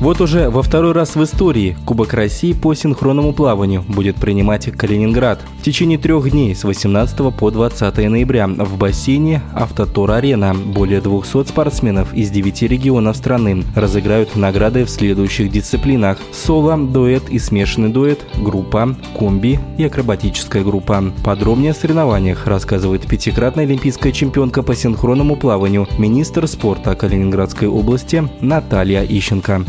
Вот уже во второй раз в истории Кубок России по синхронному плаванию будет принимать Калининград. В течение трех дней с 18 по 20 ноября в бассейне Автотур-Арена более 200 спортсменов из 9 регионов страны разыграют награды в следующих дисциплинах – соло, дуэт и смешанный дуэт, группа, комби и акробатическая группа. Подробнее о соревнованиях рассказывает пятикратная олимпийская чемпионка по синхронному плаванию, министр спорта Калининградской области Наталья Ищенко.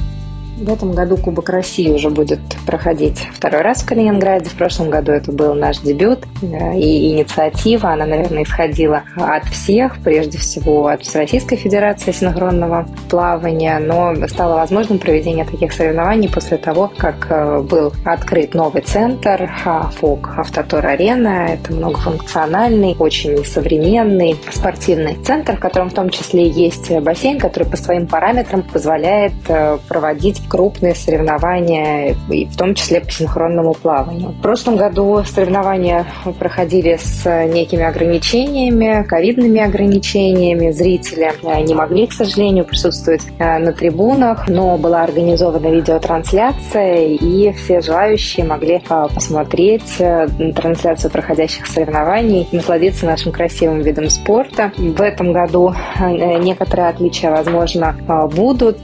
В этом году Кубок России уже будет проходить второй раз в Калининграде. В прошлом году это был наш дебют. И инициатива, она, наверное, исходила от всех, прежде всего от Всероссийской Федерации синхронного плавания, но стало возможным проведение таких соревнований после того, как э, был открыт новый центр а, ФОК Автотор Арена. Это многофункциональный, очень современный спортивный центр, в котором в том числе есть бассейн, который по своим параметрам позволяет э, проводить крупные соревнования, и в том числе по синхронному плаванию. В прошлом году соревнования проходили с некими ограничениями, ковидными ограничениями. Зрители э, не могли, к сожалению, присутствовать э, на трибунах, но была организована видеотрансляция, и все желающие могли э, посмотреть трансляцию проходящих соревнований, насладиться нашим красивым видом спорта. В этом году некоторые отличия, возможно, будут.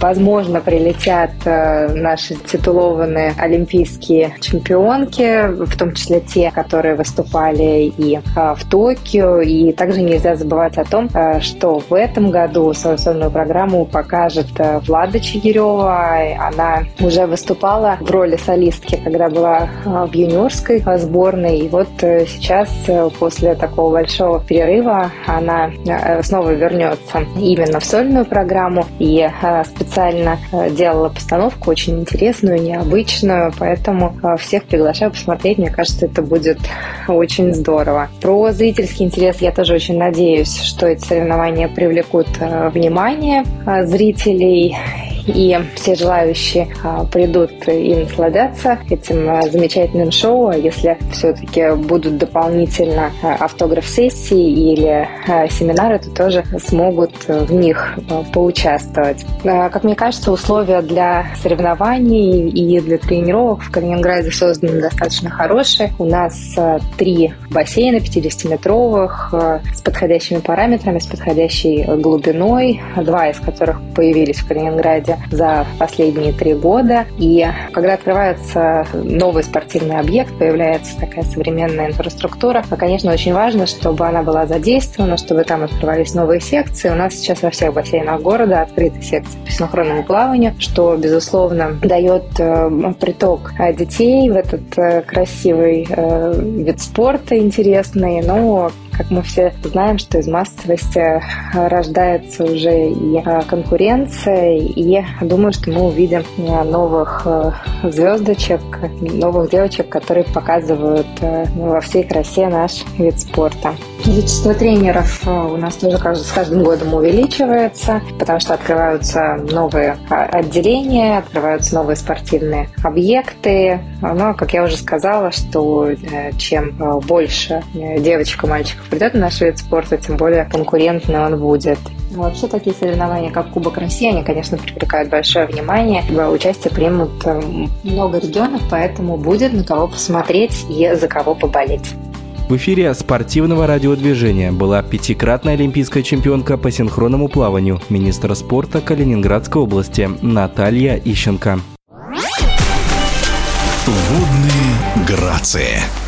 Возможно, прилетят э, наши титулованные олимпийские чемпионки, в том числе те, которые выступали и э, в Токио. И также нельзя забывать о том, э, что в этом году свою сольную программу покажет Влада Чигирева. Она уже выступала в роли солистки, когда была в юниорской сборной. И вот сейчас, после такого большого перерыва, она снова вернется именно в сольную программу. И специально Э, делала постановку очень интересную, необычную, поэтому э, всех приглашаю посмотреть. Мне кажется, это будет очень здорово. Про зрительский интерес я тоже очень надеюсь, что эти соревнования привлекут э, внимание зрителей и все желающие а, придут и насладятся этим а, замечательным шоу. А если все-таки будут дополнительно автограф-сессии или семинары, то тоже смогут в них поучаствовать. Как мне кажется, условия для соревнований и для тренировок в Калининграде созданы достаточно хорошие. У нас три бассейна 50-метровых с подходящими параметрами, с подходящей глубиной, два из которых появились в Калининграде за последние три года. И когда открывается новый спортивный объект, появляется такая современная инфраструктура, то, конечно, очень важно, чтобы она была задействована, чтобы там открывались новые секции. У нас сейчас во всех бассейнах города открыты секции по синхронному плаванию, что, безусловно, дает э, приток детей в этот э, красивый э, вид спорта интересный, но как мы все знаем, что из массовости рождается уже и конкуренция, и думаю, что мы увидим новых э, звездочек, новых девочек, которые показывают э, во всей красе наш вид спорта. Количество тренеров э, у нас тоже с каждым годом увеличивается, потому что открываются новые а, отделения, открываются новые спортивные объекты. Но, как я уже сказала, что чем больше девочек и мальчиков придет на наш вид спорта, тем более конкурентный он будет. Вообще такие соревнования, как Кубок России, они, конечно, привлекают большое внимание. В участие примут э, много регионов, поэтому будет на кого посмотреть и за кого поболеть. В эфире спортивного радиодвижения была пятикратная олимпийская чемпионка по синхронному плаванию, министр спорта Калининградской области Наталья Ищенко. Водные грации.